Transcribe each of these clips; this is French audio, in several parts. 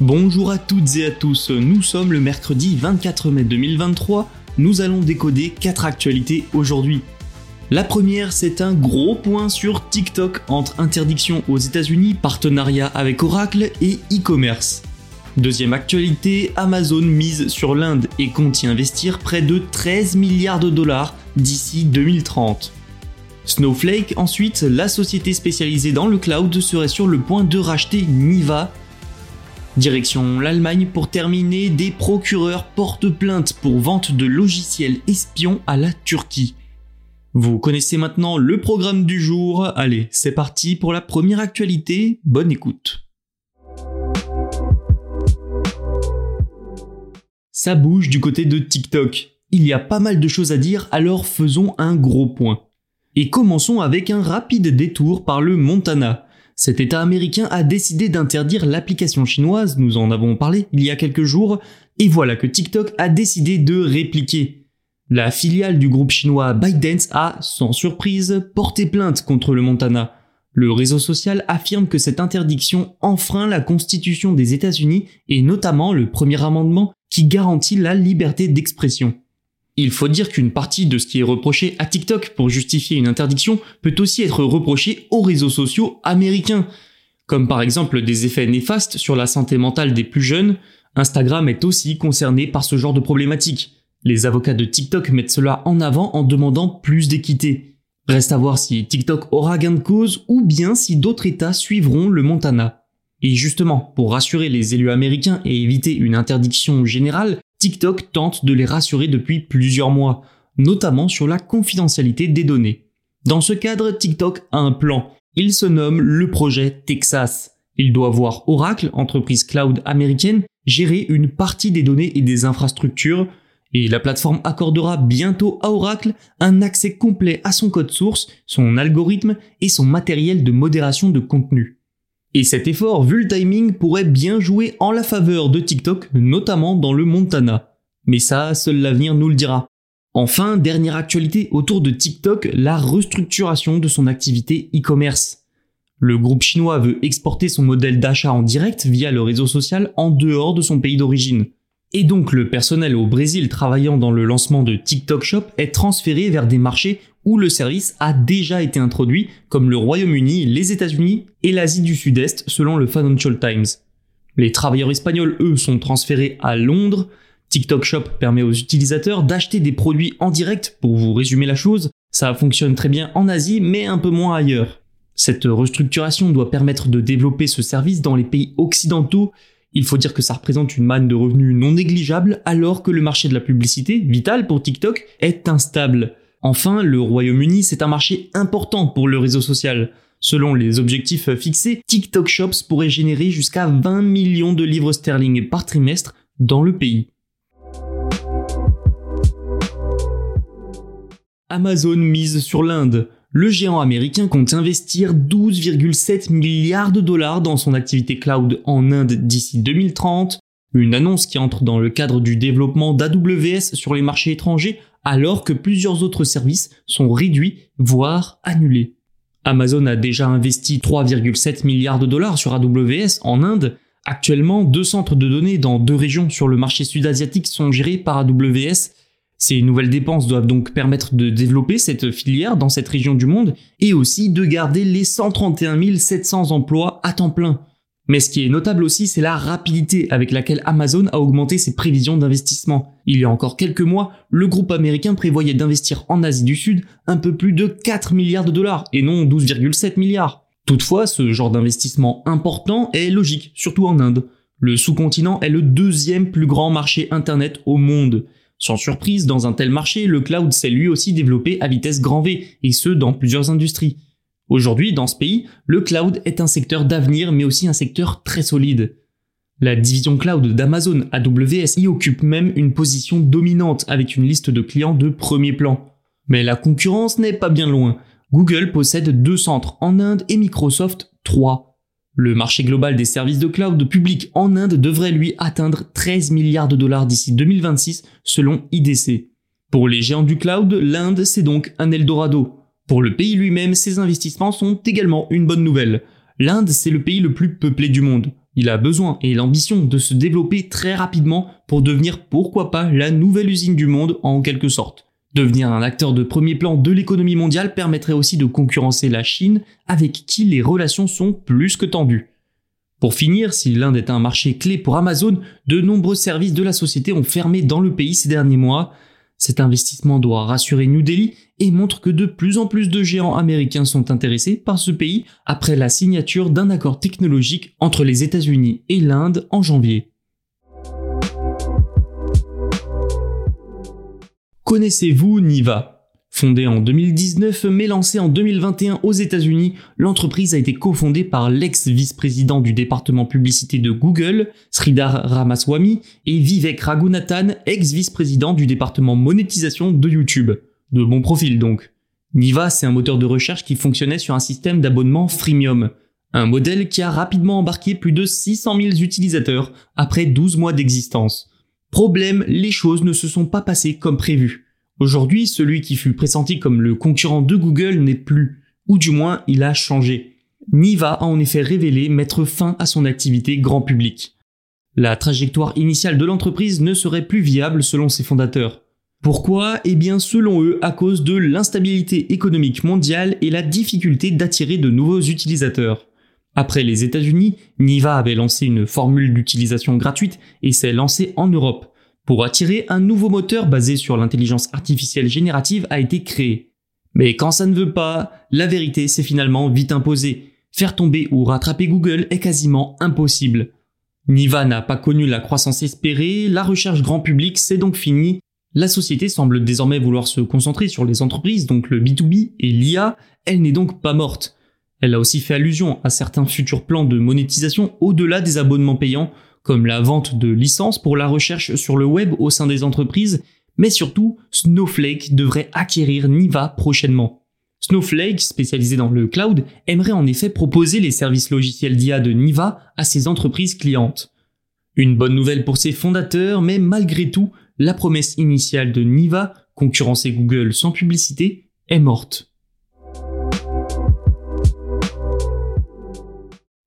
Bonjour à toutes et à tous, nous sommes le mercredi 24 mai 2023, nous allons décoder 4 actualités aujourd'hui. La première, c'est un gros point sur TikTok entre interdiction aux États-Unis, partenariat avec Oracle et e-commerce. Deuxième actualité, Amazon mise sur l'Inde et compte y investir près de 13 milliards de dollars d'ici 2030. Snowflake, ensuite, la société spécialisée dans le cloud serait sur le point de racheter Niva. Direction l'Allemagne pour terminer, des procureurs portent plainte pour vente de logiciels espions à la Turquie. Vous connaissez maintenant le programme du jour, allez, c'est parti pour la première actualité, bonne écoute. Ça bouge du côté de TikTok. Il y a pas mal de choses à dire, alors faisons un gros point. Et commençons avec un rapide détour par le Montana. Cet État américain a décidé d'interdire l'application chinoise, nous en avons parlé il y a quelques jours, et voilà que TikTok a décidé de répliquer. La filiale du groupe chinois ByteDance a, sans surprise, porté plainte contre le Montana. Le réseau social affirme que cette interdiction enfreint la constitution des États-Unis et notamment le premier amendement qui garantit la liberté d'expression. Il faut dire qu'une partie de ce qui est reproché à TikTok pour justifier une interdiction peut aussi être reproché aux réseaux sociaux américains, comme par exemple des effets néfastes sur la santé mentale des plus jeunes. Instagram est aussi concerné par ce genre de problématique. Les avocats de TikTok mettent cela en avant en demandant plus d'équité. Reste à voir si TikTok aura gain de cause ou bien si d'autres États suivront le Montana. Et justement, pour rassurer les élus américains et éviter une interdiction générale, TikTok tente de les rassurer depuis plusieurs mois, notamment sur la confidentialité des données. Dans ce cadre, TikTok a un plan. Il se nomme le projet Texas. Il doit voir Oracle, entreprise cloud américaine, gérer une partie des données et des infrastructures, et la plateforme accordera bientôt à Oracle un accès complet à son code source, son algorithme et son matériel de modération de contenu. Et cet effort, vu le timing, pourrait bien jouer en la faveur de TikTok, notamment dans le Montana. Mais ça, seul l'avenir nous le dira. Enfin, dernière actualité autour de TikTok, la restructuration de son activité e-commerce. Le groupe chinois veut exporter son modèle d'achat en direct via le réseau social en dehors de son pays d'origine. Et donc le personnel au Brésil travaillant dans le lancement de TikTok Shop est transféré vers des marchés où le service a déjà été introduit, comme le Royaume-Uni, les États-Unis et l'Asie du Sud-Est, selon le Financial Times. Les travailleurs espagnols, eux, sont transférés à Londres. TikTok Shop permet aux utilisateurs d'acheter des produits en direct, pour vous résumer la chose. Ça fonctionne très bien en Asie, mais un peu moins ailleurs. Cette restructuration doit permettre de développer ce service dans les pays occidentaux il faut dire que ça représente une manne de revenus non négligeable alors que le marché de la publicité, vital pour TikTok, est instable. Enfin, le Royaume-Uni, c'est un marché important pour le réseau social. Selon les objectifs fixés, TikTok Shops pourrait générer jusqu'à 20 millions de livres sterling par trimestre dans le pays. Amazon mise sur l'Inde le géant américain compte investir 12,7 milliards de dollars dans son activité cloud en Inde d'ici 2030, une annonce qui entre dans le cadre du développement d'AWS sur les marchés étrangers alors que plusieurs autres services sont réduits, voire annulés. Amazon a déjà investi 3,7 milliards de dollars sur AWS en Inde. Actuellement, deux centres de données dans deux régions sur le marché sud-asiatique sont gérés par AWS Ces nouvelles dépenses doivent donc permettre de développer cette filière dans cette région du monde et aussi de garder les 131 700 emplois à temps plein. Mais ce qui est notable aussi, c'est la rapidité avec laquelle Amazon a augmenté ses prévisions d'investissement. Il y a encore quelques mois, le groupe américain prévoyait d'investir en Asie du Sud un peu plus de 4 milliards de dollars et non 12,7 milliards. Toutefois, ce genre d'investissement important est logique, surtout en Inde. Le sous-continent est le deuxième plus grand marché Internet au monde. Sans surprise, dans un tel marché, le cloud s'est lui aussi développé à vitesse grand V, et ce dans plusieurs industries. Aujourd'hui, dans ce pays, le cloud est un secteur d'avenir, mais aussi un secteur très solide. La division cloud d'Amazon, AWS, y occupe même une position dominante avec une liste de clients de premier plan. Mais la concurrence n'est pas bien loin. Google possède deux centres en Inde et Microsoft trois. Le marché global des services de cloud public en Inde devrait lui atteindre 13 milliards de dollars d'ici 2026 selon IDC. Pour les géants du cloud, l'Inde c'est donc un Eldorado. Pour le pays lui-même, ces investissements sont également une bonne nouvelle. L'Inde, c'est le pays le plus peuplé du monde. Il a besoin et l'ambition de se développer très rapidement pour devenir pourquoi pas la nouvelle usine du monde en quelque sorte. Devenir un acteur de premier plan de l'économie mondiale permettrait aussi de concurrencer la Chine avec qui les relations sont plus que tendues. Pour finir, si l'Inde est un marché clé pour Amazon, de nombreux services de la société ont fermé dans le pays ces derniers mois. Cet investissement doit rassurer New Delhi et montre que de plus en plus de géants américains sont intéressés par ce pays après la signature d'un accord technologique entre les États-Unis et l'Inde en janvier. Connaissez-vous Niva? Fondée en 2019 mais lancée en 2021 aux États-Unis, l'entreprise a été cofondée par l'ex-vice-président du département publicité de Google, Sridhar Ramaswamy, et Vivek Raghunathan, ex-vice-président du département monétisation de YouTube. De bon profil donc. Niva, c'est un moteur de recherche qui fonctionnait sur un système d'abonnement freemium. Un modèle qui a rapidement embarqué plus de 600 000 utilisateurs après 12 mois d'existence. Problème, les choses ne se sont pas passées comme prévu. Aujourd'hui, celui qui fut pressenti comme le concurrent de Google n'est plus, ou du moins il a changé. Niva a en effet révélé mettre fin à son activité grand public. La trajectoire initiale de l'entreprise ne serait plus viable selon ses fondateurs. Pourquoi? Eh bien selon eux à cause de l'instabilité économique mondiale et la difficulté d'attirer de nouveaux utilisateurs. Après les États-Unis, Niva avait lancé une formule d'utilisation gratuite et s'est lancé en Europe pour attirer un nouveau moteur basé sur l'intelligence artificielle générative a été créé. Mais quand ça ne veut pas, la vérité s'est finalement vite imposée. Faire tomber ou rattraper Google est quasiment impossible. Niva n'a pas connu la croissance espérée, la recherche grand public c'est donc fini. La société semble désormais vouloir se concentrer sur les entreprises, donc le B2B et l'IA, elle n'est donc pas morte. Elle a aussi fait allusion à certains futurs plans de monétisation au-delà des abonnements payants, comme la vente de licences pour la recherche sur le web au sein des entreprises, mais surtout Snowflake devrait acquérir Niva prochainement. Snowflake, spécialisé dans le cloud, aimerait en effet proposer les services logiciels d'IA de Niva à ses entreprises clientes. Une bonne nouvelle pour ses fondateurs, mais malgré tout, la promesse initiale de Niva, concurrencer Google sans publicité, est morte.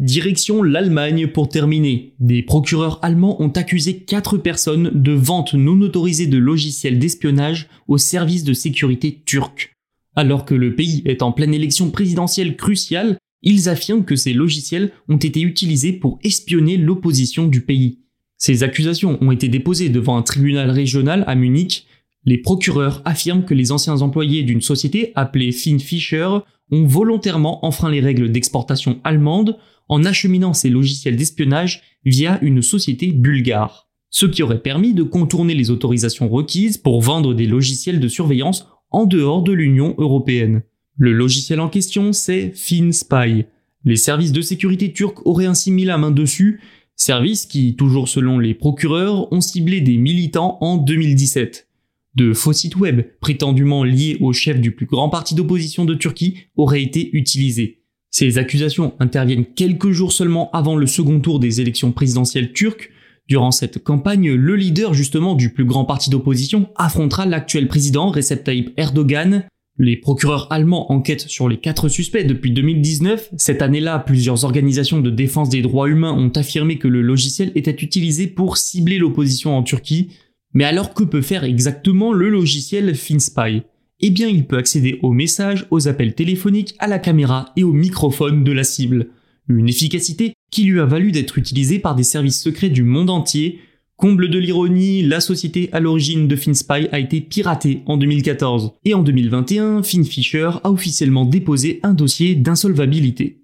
Direction l'Allemagne pour terminer. Des procureurs allemands ont accusé quatre personnes de vente non autorisée de logiciels d'espionnage aux services de sécurité turcs. Alors que le pays est en pleine élection présidentielle cruciale, ils affirment que ces logiciels ont été utilisés pour espionner l'opposition du pays. Ces accusations ont été déposées devant un tribunal régional à Munich. Les procureurs affirment que les anciens employés d'une société appelée Finn Fischer ont volontairement enfreint les règles d'exportation allemandes en acheminant ces logiciels d'espionnage via une société bulgare, ce qui aurait permis de contourner les autorisations requises pour vendre des logiciels de surveillance en dehors de l'Union européenne. Le logiciel en question, c'est FinSpy. Les services de sécurité turcs auraient ainsi mis la main dessus, services qui, toujours selon les procureurs, ont ciblé des militants en 2017. De faux sites web, prétendument liés au chef du plus grand parti d'opposition de Turquie, auraient été utilisés. Ces accusations interviennent quelques jours seulement avant le second tour des élections présidentielles turques. Durant cette campagne, le leader justement du plus grand parti d'opposition affrontera l'actuel président Recep Tayyip Erdogan. Les procureurs allemands enquêtent sur les quatre suspects depuis 2019. Cette année-là, plusieurs organisations de défense des droits humains ont affirmé que le logiciel était utilisé pour cibler l'opposition en Turquie. Mais alors que peut faire exactement le logiciel FinSpy? Eh bien il peut accéder aux messages, aux appels téléphoniques, à la caméra et au microphone de la cible. Une efficacité qui lui a valu d'être utilisée par des services secrets du monde entier. Comble de l'ironie, la société à l'origine de FinSpy a été piratée en 2014. Et en 2021, FinFisher a officiellement déposé un dossier d'insolvabilité.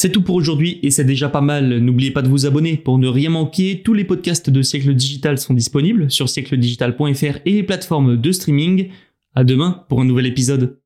C'est tout pour aujourd'hui et c'est déjà pas mal. N'oubliez pas de vous abonner pour ne rien manquer. Tous les podcasts de Siècle Digital sont disponibles sur siècledigital.fr et les plateformes de streaming. À demain pour un nouvel épisode.